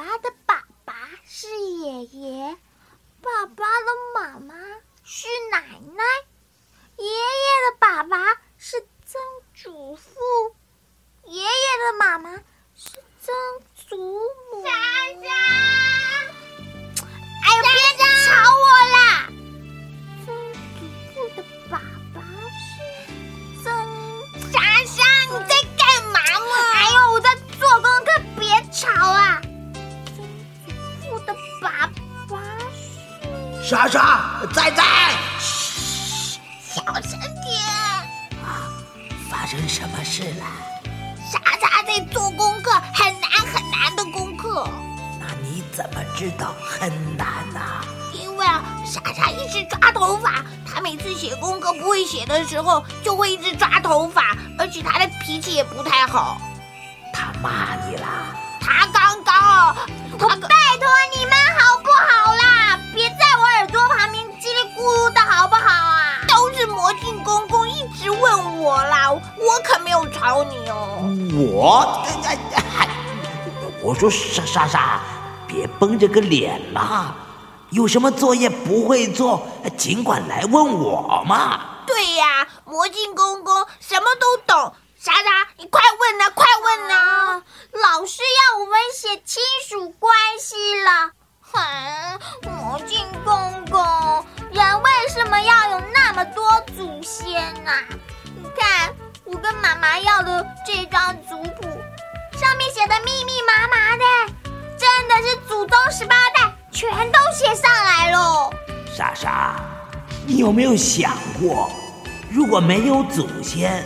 爸的爸爸是爷爷，爸爸的妈妈是奶奶，爷爷的爸爸是曾祖父，爷爷的妈妈是曾祖母。莎莎，哎呦，别吵我啦！曾祖父的爸爸是曾……莎莎，你在干嘛嘛？哎呦，我在做功课，别吵啊！莎莎，仔仔，小声点。啊发生什么事了？莎莎在做功课，很难很难的功课。那你怎么知道很难呢、因为啊，莎莎一直抓头发，她每次写功课不会写的时候，就会一直抓头发，而且她的脾气也不太好。她骂你了？她刚刚，她刚可没有吵你哦。我，我说莎莎莎，别绷着个脸嘛，有什么作业不会做，尽管来问我嘛。对呀，魔镜公公什么都懂。莎莎，你快问呐，快问呐！啊，老师要我们写亲属关系了。哼，魔镜公公，人为什么要有那么多祖先呐、你看，我跟妈妈要的这张族谱，上面写的密密麻麻的，真的是祖宗十八代全都写上来喽。莎莎，你有没有想过，如果没有祖先，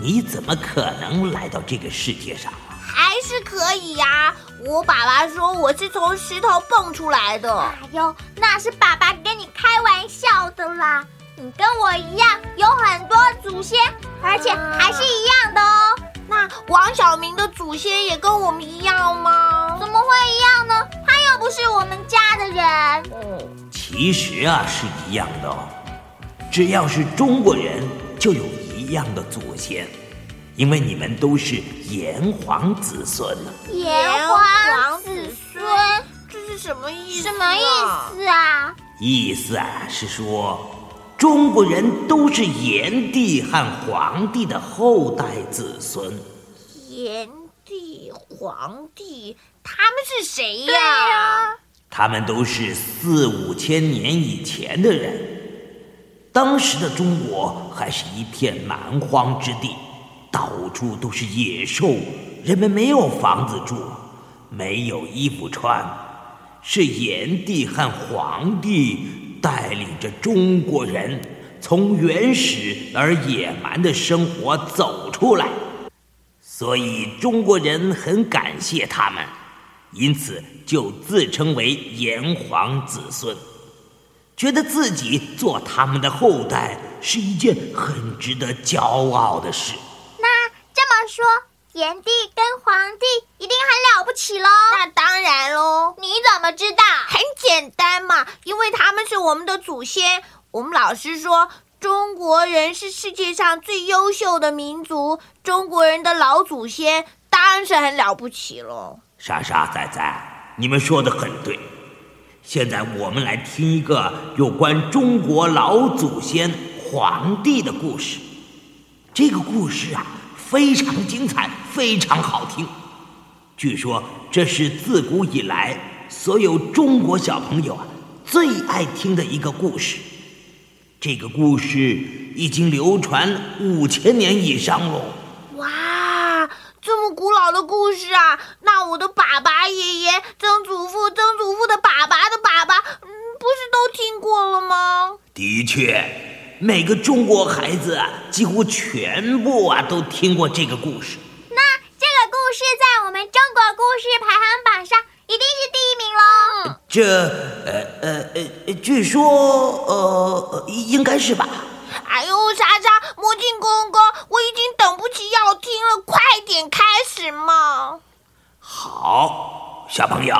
你怎么可能来到这个世界上啊？还是可以呀、我爸爸说我是从石头蹦出来的。哎呦，那是爸爸跟你开玩笑的啦。你跟我一样有很多祖先，而且还是一样的哦。那王小明的祖先也跟我们一样吗？怎么会一样呢？他又不是我们家的人。哦，其实啊是一样的哦，只要是中国人就有一样的祖先，因为你们都是炎黄子孙呢。炎黄子孙这是什么意思？什么意？思啊？意思啊是说，中国人都是炎帝和黄帝的后代子孙。炎帝、黄帝，他们是谁呀？他们都是四五千年以前的人。当时的中国还是一片蛮荒之地，到处都是野兽，人们没有房子住，没有衣服穿。是炎帝和黄帝带领着中国人从原始而野蛮的生活走出来，所以中国人很感谢他们。因此就自称为炎黄子孙，觉得自己做他们的后代是一件很值得骄傲的事。那这么说，炎帝跟黄帝一定很了不起喽？那当然喽，你怎么知道？很简单嘛，因为他们是我们的祖先。我们老师说，中国人是世界上最优秀的民族，中国人的老祖先当然是很了不起喽。莎莎仔仔，你们说的很对。现在我们来听一个有关中国老祖先黄帝的故事。这个故事啊，非常精彩，非常好听。据说这是自古以来所有中国小朋友啊最爱听的一个故事。这个故事已经流传五千年以上喽。哇，这么古老的故事啊！那我的爸爸、爷爷、曾祖父、曾祖父的爸爸的爸爸，嗯，不是都听过了吗？的确，每个中国孩子啊，几乎全部啊都听过这个故事。故事在我们中国故事排行榜上一定是第一名喽。这呃呃呃呃，据说呃呃应该是吧？哎呦，莎莎，魔镜公公，我已经等不及要听了，快点开始嘛！好，小朋友，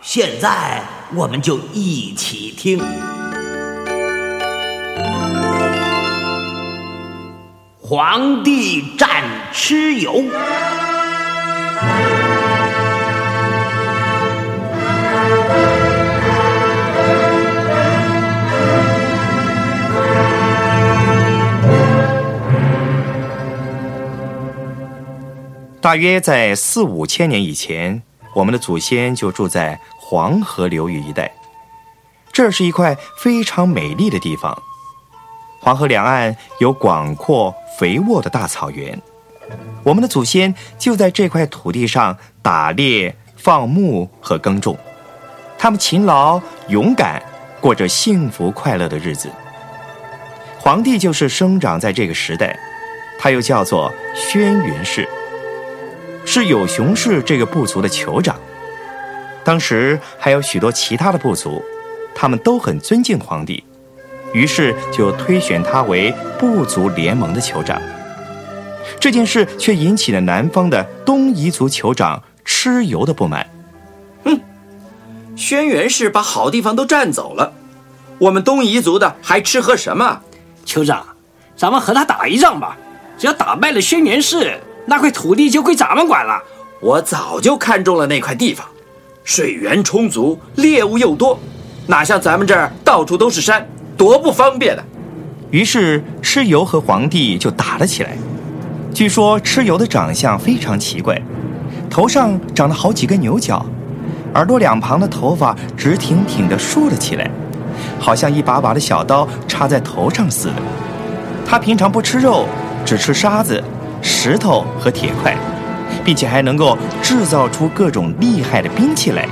现在我们就一起听。皇帝战蚩尤。大约在四五千年以前我们的祖先就住在黄河流域一带。这是一块非常美丽的地方。黄河两岸有广阔肥沃的大草原。我们的祖先就在这块土地上打猎放牧和耕种。他们勤劳勇敢，过着幸福快乐的日子。皇帝就是生长在这个时代，他又叫做轩辕氏，是有熊氏这个部族的酋长。当时还有许多其他的部族，他们都很尊敬皇帝，于是就推选他为部族联盟的酋长。这件事却引起了南方的东夷族酋长蚩尤的不满。哼，轩辕氏把好地方都占走了，我们东夷族的还吃喝什么？酋长，咱们和他打一仗吧。只要打败了轩辕氏，那块土地就归咱们管了。我早就看中了那块地方，水源充足，猎物又多，哪像咱们这儿到处都是山，多不方便的。于是蚩尤和皇帝就打了起来。据说蚩尤的长相非常奇怪，头上长了好几根牛角，耳朵两旁的头发直挺挺地竖了起来。好像一把把的小刀插在头上似的。他平常不吃肉，只吃沙子、石头和铁块，并且还能够制造出各种厉害的兵器来。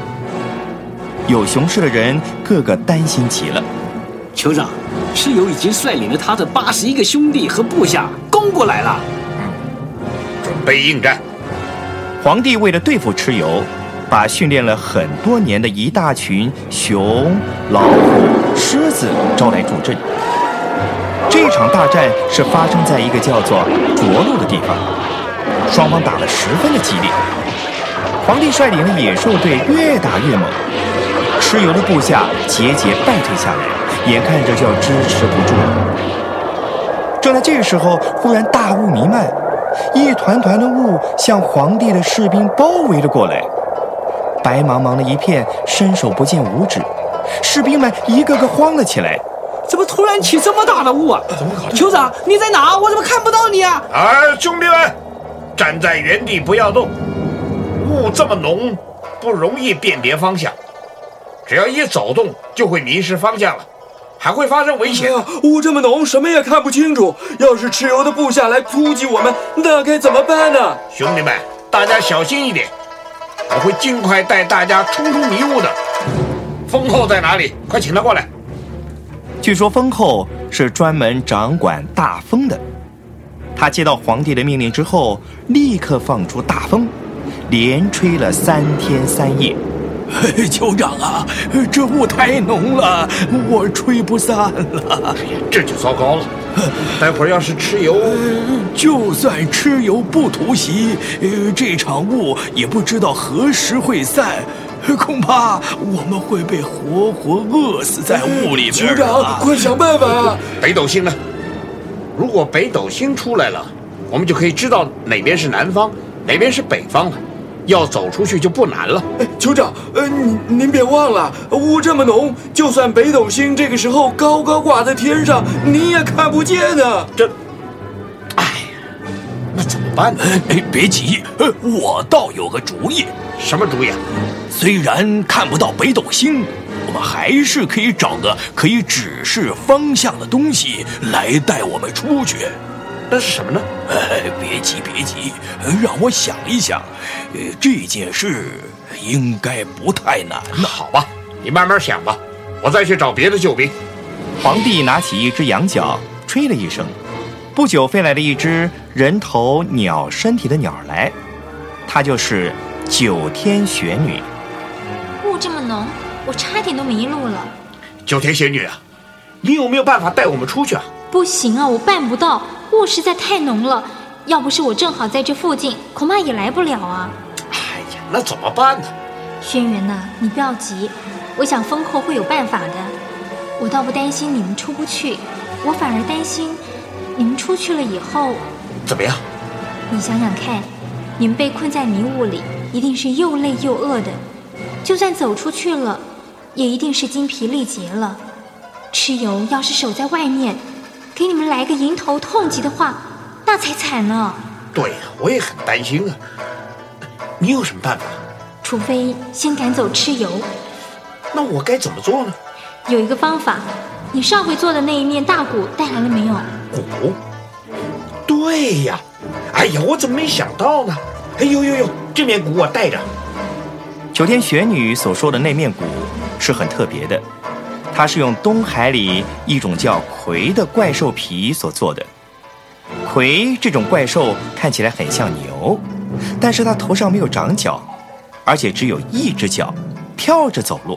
有熊市的人个个担心极了。酋长，蚩尤已经率领了他的八十一个兄弟和部下攻过来了。准备应战。皇帝为了对付蚩尤。把训练了很多年的一大群熊、老虎、狮子招来助阵。这场大战是发生在一个叫做涿鹿的地方，双方打得十分的激烈。皇帝率领的野兽队越打越猛，蚩尤的部下节节败退下来，眼看着就要支持不住了。正在这个时候，忽然大雾弥漫，一团团的雾向皇帝的士兵包围了过来。白茫茫的一片，伸手不见五指，士兵们一个个慌了起来。怎么突然起这么大的雾啊？怎么搞？酋长，你在哪？我怎么看不到你啊？啊，兄弟们，站在原地不要动。雾这么浓，不容易辨别方向，只要一走动就会迷失方向了，还会发生危险。雾这么浓，什么也看不清楚。要是蚩尤的部下来突击我们，那该怎么办呢？兄弟们，大家小心一点。我会尽快带大家冲出迷雾的。风后在哪里？快请他过来。据说风后是专门掌管大风的。他接到皇帝的命令之后，立刻放出大风，连吹了三天三夜。酋长啊，这雾太浓了，我吹不散了。这就糟糕了。待会儿要是蚩尤，就算蚩尤不突袭，这场雾也不知道何时会散，恐怕我们会被活活饿死在雾里边。酋长，快想办法！北斗星呢？如果北斗星出来了，我们就可以知道哪边是南方，哪边是北方了。要走出去就不难了。酋长，呃，您您别忘了，雾这么浓，就算北斗星这个时候高高挂在天上，你也看不见呢。这，哎呀，那怎么办呢？哎，别急，我倒有个主意。什么主意？啊虽然看不到北斗星，我们还是可以找个可以指示方向的东西来带我们出去。那是什么呢？哎，别急别急，让我想一想。呃，这件事应该不太难。那好吧，你慢慢想吧，我再去找别的救兵。皇帝拿起一只羊角，吹了一声，不久飞来了一只人头鸟身体的鸟来，它就是九天玄女。雾这么浓，我差点都迷路了。九天玄女啊，你有没有办法带我们出去啊？不行啊，我办不到。雾实在太浓了，要不是我正好在这附近，恐怕也来不了啊。哎呀，那怎么办呢？轩辕呐，你不要急，我想风后会有办法的。我倒不担心你们出不去，我反而担心你们出去了以后怎么样？你想想看，你们被困在迷雾里，一定是又累又饿的。就算走出去了，也一定是精疲力竭了。蚩尤要是守在外面。给你们来个迎头痛击的话，那才惨呢。对呀，我也很担心啊。你有什么办法？除非先赶走蚩尤。那我该怎么做呢？有一个方法，你上回做的那一面大鼓带来了没有？鼓？对呀，哎呀，我怎么没想到呢？哎呦呦呦，这面鼓我带着。九天玄女所说的那面鼓是很特别的，它是用东海里一种叫葵的怪兽皮所做的。葵这种怪兽看起来很像牛，但是它头上没有长角，而且只有一只脚，跳着走路。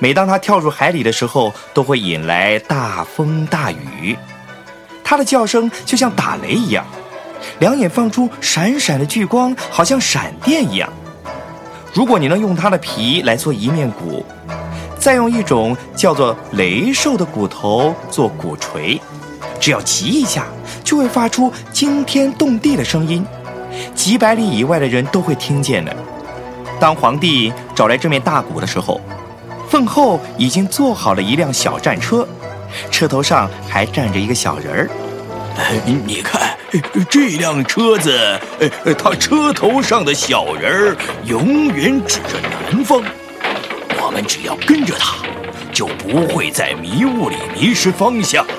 每当它跳入海里的时候，都会引来大风大雨。它的叫声就像打雷一样，两眼放出闪闪的聚光，好像闪电一样。如果你能用它的皮来做一面鼓，再用一种叫做雷兽的骨头做鼓槌，只要击一下，就会发出惊天动地的声音，几百里以外的人都会听见的。当皇帝找来这面大鼓的时候，凤后已经做好了一辆小战车，车头上还站着一个小人儿。你看，这辆车子，它车头上的小人儿永远指着南方。我们只要跟着他，就不会在迷雾里迷失方向了。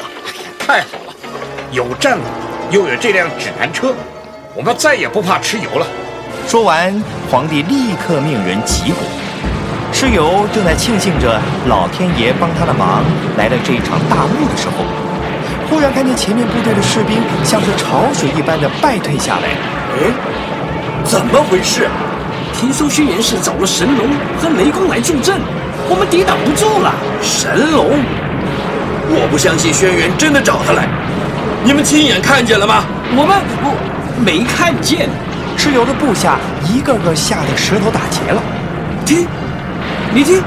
太好了，有战鼓，又有这辆指南车，我们再也不怕蚩尤了。说完，皇帝立刻命人击鼓。蚩尤正在庆幸着老天爷帮他的忙，来了这一场大雾的时候。忽然看见前面部队的士兵像是潮水一般的败退下来，哎，怎么回事？听说轩辕氏找了神龙和雷公来助阵，我们抵挡不住了。神龙？我不相信轩辕真的找他来。你们亲眼看见了吗？我们我没看见。蚩尤的部下一个个吓得舌头打结了。听，你听，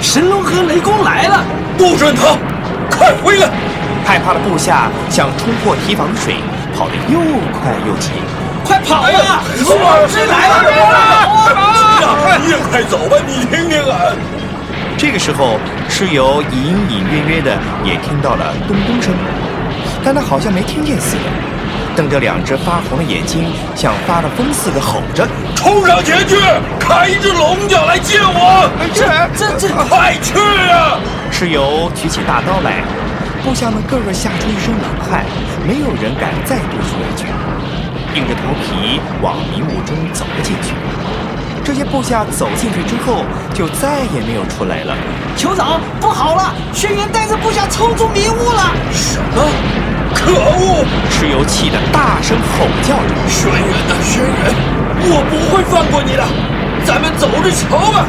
神龙和雷公来了！不准逃，快回来！害怕的部下想冲破堤防水，跑得又快又急。快跑呀！苏老师来了！你也快走吧，你听听啊！这个时候，蚩尤隐隐约约的也听到了咚咚声，但他好像没听见似的，瞪着两只发红的眼睛，像发了疯似的吼着：“冲上前去，开一只龙角来见我！这这这，快去啊！”蚩尤举起大刀来。部下们个个吓出一身冷汗，没有人敢再多说一句，硬着头皮往迷雾中走了进去。这些部下走进去之后，就再也没有出来了。酋长，不好了！轩辕带着部下冲出迷雾了！什么？可恶！蚩尤气得大声吼叫着：“轩辕啊，轩辕，我不会放过你的！咱们走着瞧吧！”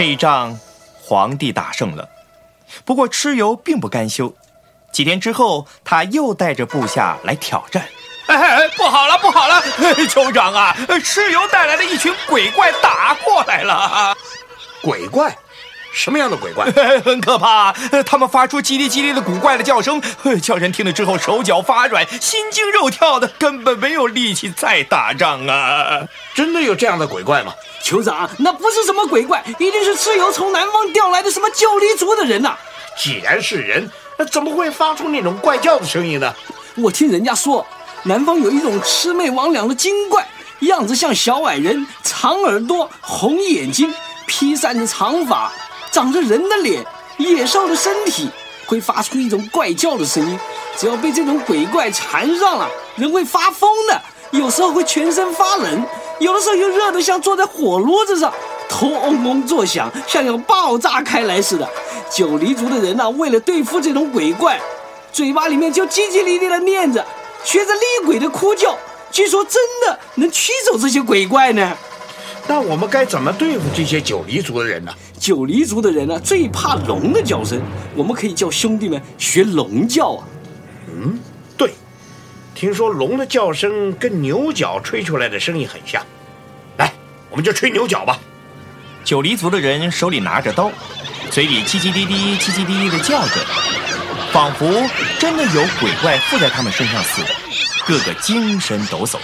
这一仗，皇帝打胜了。不过蚩尤并不甘休，几天之后，他又带着部下来挑战。哎，不好了，不好了！酋长啊，蚩尤带来了一群鬼怪打过来了。鬼怪？什么样的鬼怪？很可怕，他们发出叽里叽里的古怪的叫声，叫人听了之后手脚发软，心惊肉跳的，根本没有力气再打仗啊！真的有这样的鬼怪吗？酋长，那不是什么鬼怪，一定是蚩尤从南方调来的什么九黎族的人呐！既然是人，那怎么会发出那种怪叫的声音呢？我听人家说，南方有一种魑魅魍魉的精怪，样子像小矮人，长耳朵，红眼睛，披散着长发，长着人的脸，野兽的身体，会发出一种怪叫的声音。只要被这种鬼怪缠上了，人会发疯的，有时候会全身发冷。有的时候又热得像坐在火炉子上，头嗡嗡作响，像要爆炸开来似的。九黎族的人呐，为了对付这种鬼怪，嘴巴里面就叽叽哩哩的念着，学着厉鬼的哭叫，据说真的能驱走这些鬼怪呢。那我们该怎么对付这些九黎族的人呢？九黎族的人呢，最怕龙的叫声，我们可以叫兄弟们学龙叫啊。嗯，对，听说龙的叫声跟牛角吹出来的声音很像。来，我们就吹牛角吧。九黎族的人手里拿着刀，嘴里叽叽滴滴、叽叽滴滴的叫着，仿佛真的有鬼怪附在他们身上似的，个个精神抖擞。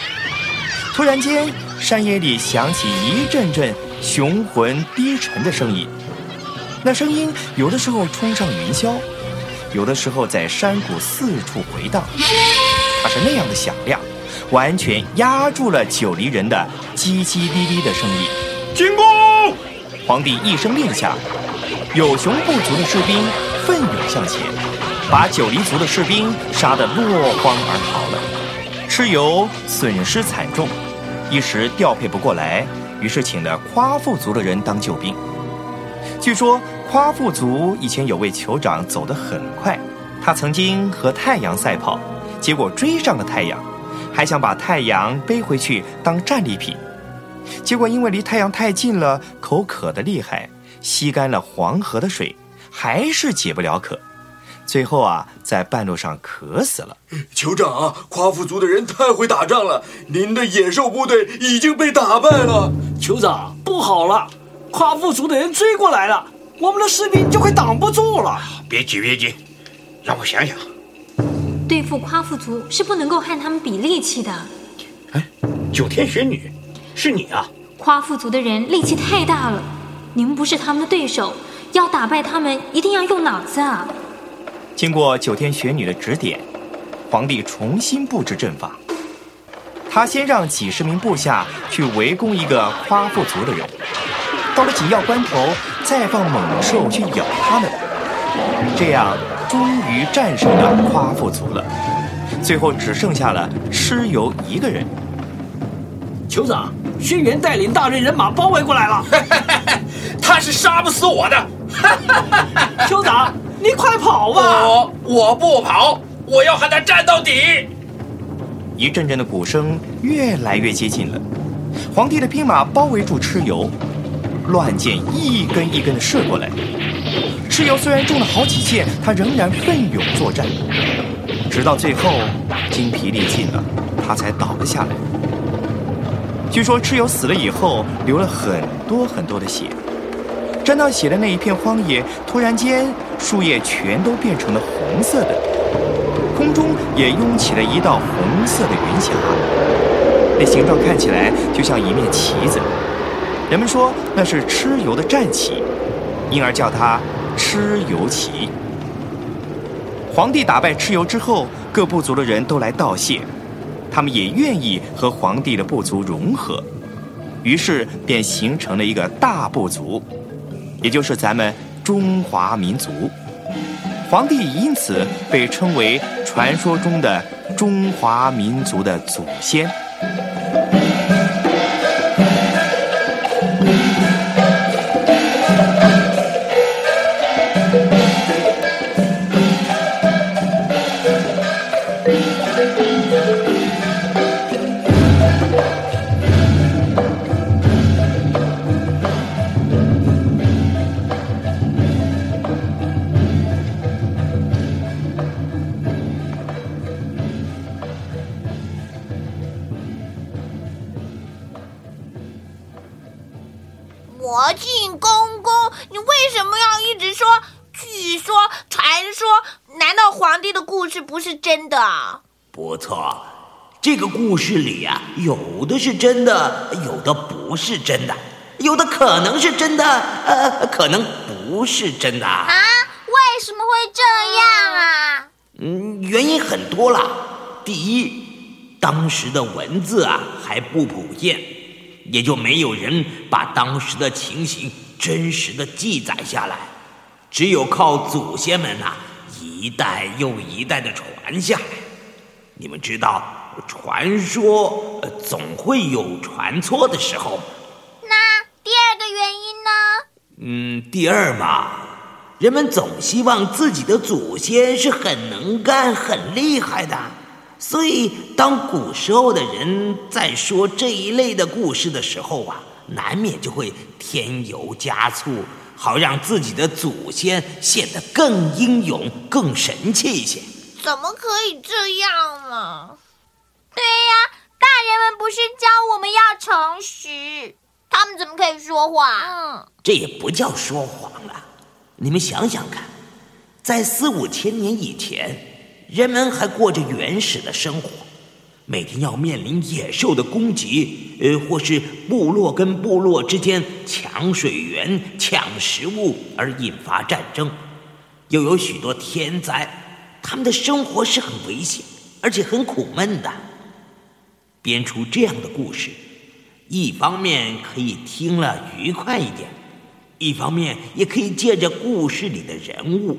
突然间，山野里响起一阵阵雄浑低沉的声音，那声音有的时候冲上云霄，有的时候在山谷四处回荡，它是那样的响亮，完全压住了九黎人的叽叽滴滴的声音。进攻！皇帝一声令下，有熊部族的士兵奋勇向前，把九黎族的士兵杀得落荒而逃了。蚩尤损失惨重。一时调配不过来，于是请了夸父族的人当救兵。据说夸父族以前有位酋长走得很快，他曾经和太阳赛跑，结果追上了太阳，还想把太阳背回去当战利品。结果因为离太阳太近了，口渴得厉害，吸干了黄河的水，还是解不了渴。最后啊，在半路上渴死了。酋长啊，夸父族的人太会打仗了，您的野兽部队已经被打败了。酋长，不好了，夸父族的人追过来了，我们的士兵就快挡不住了。别急，别急，让我想想。对付夸父族是不能够和他们比力气的。哎，九天玄女，是你啊！夸父族的人力气太大了，你们不是他们的对手，要打败他们一定要用脑子啊！经过九天玄女的指点，皇帝重新布置阵法。他先让几十名部下去围攻一个夸父族的人，到了紧要关头，再放猛兽去咬他们，这样终于战胜了夸父族了。最后只剩下了蚩尤一个人。酋长，轩辕带领大队人马包围过来了，他是杀不死我的。酋长。你快跑吧！我我不跑，我要和他战到底。一阵阵的鼓声越来越接近了，皇帝的兵马包围住蚩尤，乱箭一根一根的射过来。蚩尤虽然中了好几箭，他仍然奋勇作战，直到最后精疲力尽了，他才倒了下来。据说蚩尤死了以后，流了很多很多的血。沾到血的那一片荒野，突然间，树叶全都变成了红色的，空中也涌起了一道红色的云霞，那形状看起来就像一面旗子。人们说那是蚩尤的战旗，因而叫它蚩尤旗。皇帝打败蚩尤之后，各部族的人都来道谢，他们也愿意和皇帝的部族融合，于是便形成了一个大部族。也就是咱们中华民族，皇帝因此被称为传说中的中华民族的祖先。魔镜公公，你为什么要一直说据说、传说？难道皇帝的故事不是真的？不错，这个故事里呀，有的是真的，有的不是真的，有的可能是真的，呃，可能不是真的啊？为什么会这样啊？嗯，原因很多啦。第一，当时的文字啊还不普遍。也就没有人把当时的情形真实的记载下来，只有靠祖先们呐一代又一代的传下来。你们知道，传说总会有传错的时候。那第二个原因呢？嗯，第二嘛，人们总希望自己的祖先是很能干、很厉害的。所以，当古时候的人在说这一类的故事的时候啊，难免就会添油加醋，好让自己的祖先显得更英勇、更神气一些。怎么可以这样呢？对呀，大人们不是教我们要诚实，他们怎么可以说谎？嗯，这也不叫说谎啊！你们想想看，在四五千年以前，人们还过着原始的生活，每天要面临野兽的攻击，呃，或是部落跟部落之间抢水源、抢食物而引发战争，又有许多天灾，他们的生活是很危险，而且很苦闷的。编出这样的故事，一方面可以听了愉快一点，一方面也可以借着故事里的人物，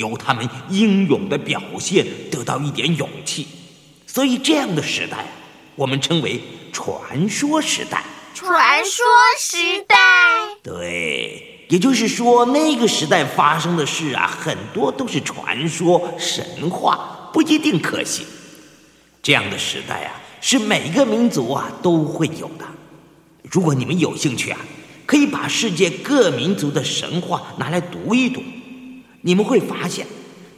由他们英勇的表现得到一点勇气。所以这样的时代，我们称为传说时代。传说时代，对，也就是说，那个时代发生的事啊，很多都是传说、神话，不一定可信。这样的时代啊，是每个民族啊都会有的。如果你们有兴趣啊，可以把世界各民族的神话拿来读一读，你们会发现，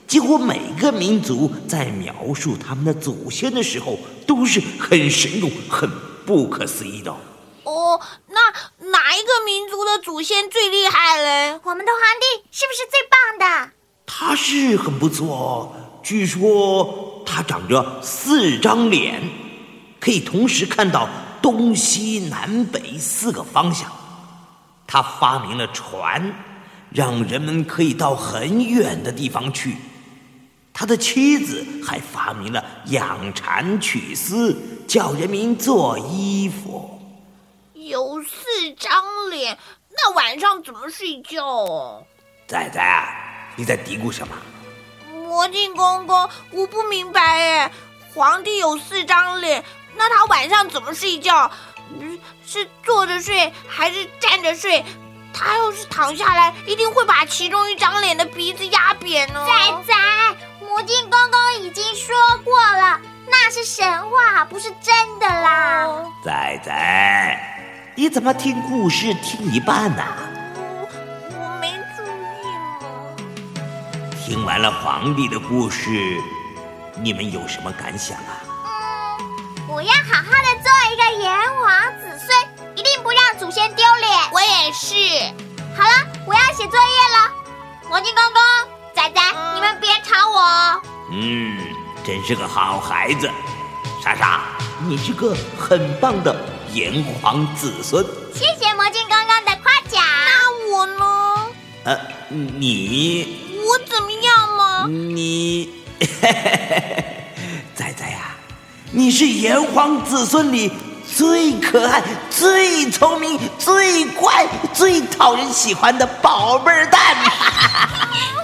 几乎每个民族在描述他们的祖先的时候，都是很神勇、很不可思议的哦。哦，那哪一个民族的祖先最厉害嘞？我们的皇帝是不是最棒的？他是很不错哦，据说他长着四张脸，可以同时看到东西南北四个方向。他发明了船，让人们可以到很远的地方去。他的妻子还发明了养蚕取丝，叫人民做衣服。有四张脸，那晚上怎么睡觉哦？仔仔啊，你在嘀咕什么？魔镜公公，我不明白哎。皇帝有四张脸，那他晚上怎么睡觉？嗯，是坐着睡还是站着睡？他要是躺下来，一定会把其中一张脸的鼻子压扁哦。仔仔，魔镜公公已经说过了，那是神话，不是真的啦。哦仔仔，你怎么听故事听一半呢、我没注意嘛。听完了皇帝的故事，你们有什么感想啊？嗯，我要好好的做一个炎黄子孙，祖先丢脸。我也是。好了，我要写作业了。魔镜公公，仔仔，你们别吵我哦。嗯，真是个好孩子。莎莎，你是个很棒的炎黄子孙。谢谢魔镜公公的夸奖。那我呢？呃，你我怎么样嘛？你，仔仔呀、你是炎黄子孙里最可爱、最聪明、最乖、最讨人喜欢的宝贝儿蛋。